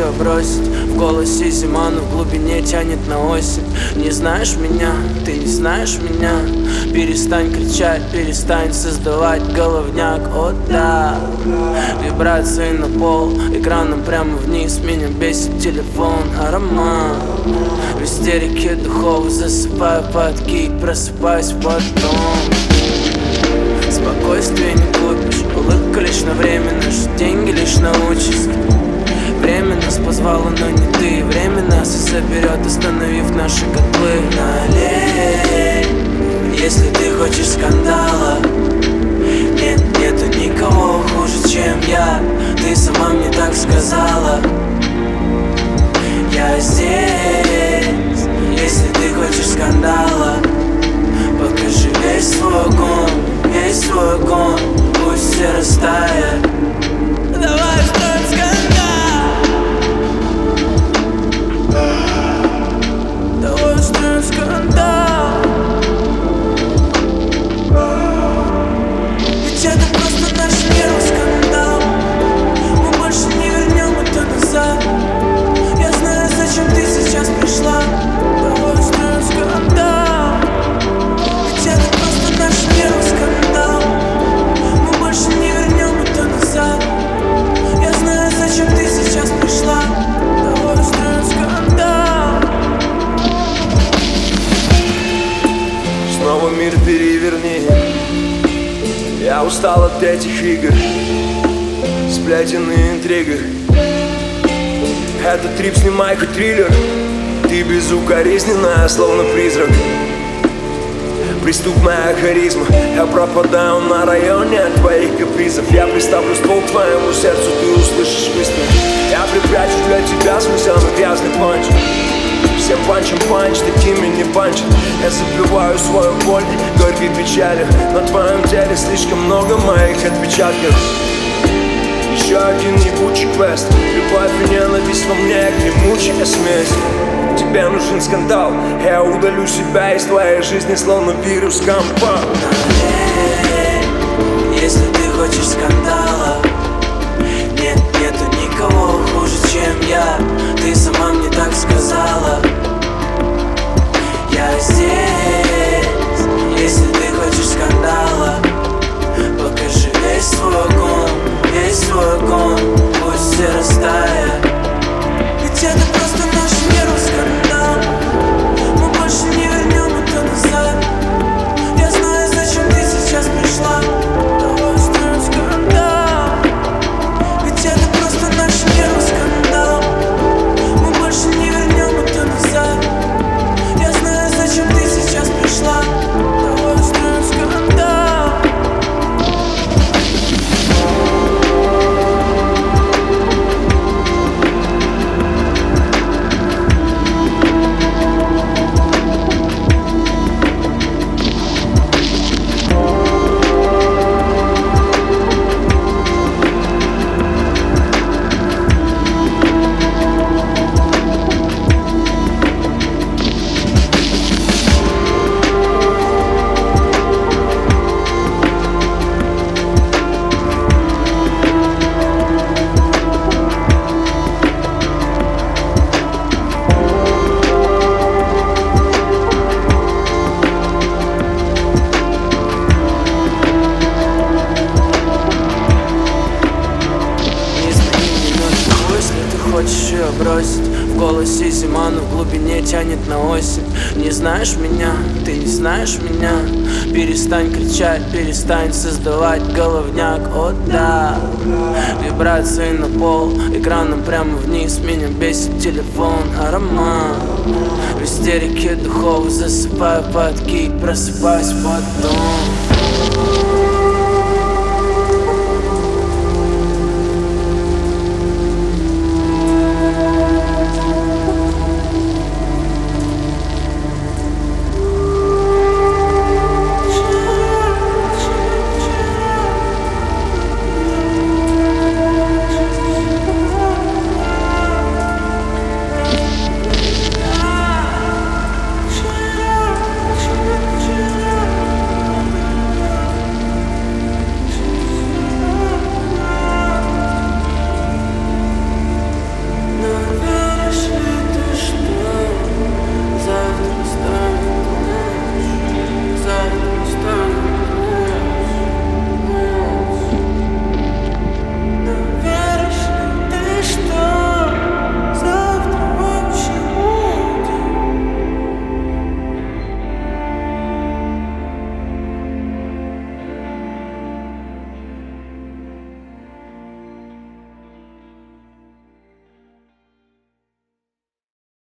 ее бросить? В голосе зима, но в глубине тянет на осень. Не знаешь меня, ты не знаешь меня. Перестань кричать, перестань создавать головняк. О да, вибрации на пол Экраном прямо вниз. Меня бесит телефон Аромат в истерике духов Засыпаю под кик, просыпаюсь потом. Спокойствие не Улыбка лишь на временно Деньги лишь научишься Время нас позвало, но не ты. Время нас и заберет, остановив наши котлы Налей Если ты хочешь скандала Я устал от этих игр Сплетен и интригах Это трип, снимай хоть триллер. Ты безукоризненная, словно призрак. Преступная харизма. Я пропадаю на районе твоих капризов. Я приставлю ствол к твоему сердцу Ты услышишь выстрел. Я припрячу для тебя свой самый грязный панч Всем панчем панч, такими не панчат. Я забиваю свою боль, горькой печалью На твоем теле слишком много моих отпечатков. Еще один ебучий квест. Любовь и ненависть во мне, гремучая смесь. Тебе нужен скандал. Я удалю себя из твоей жизни, словно вирус компа. Если ты хочешь скандала ее бросить. В голосе зима, но в глубине тянет на осень. Не знаешь меня, ты не знаешь меня. Перестань кричать, перестань создавать головняк. О да, вибрации на пол Экраном прямо вниз. Меня бесит телефон Аромат в истерике духов Засыпаю под кик, просыпаюсь потом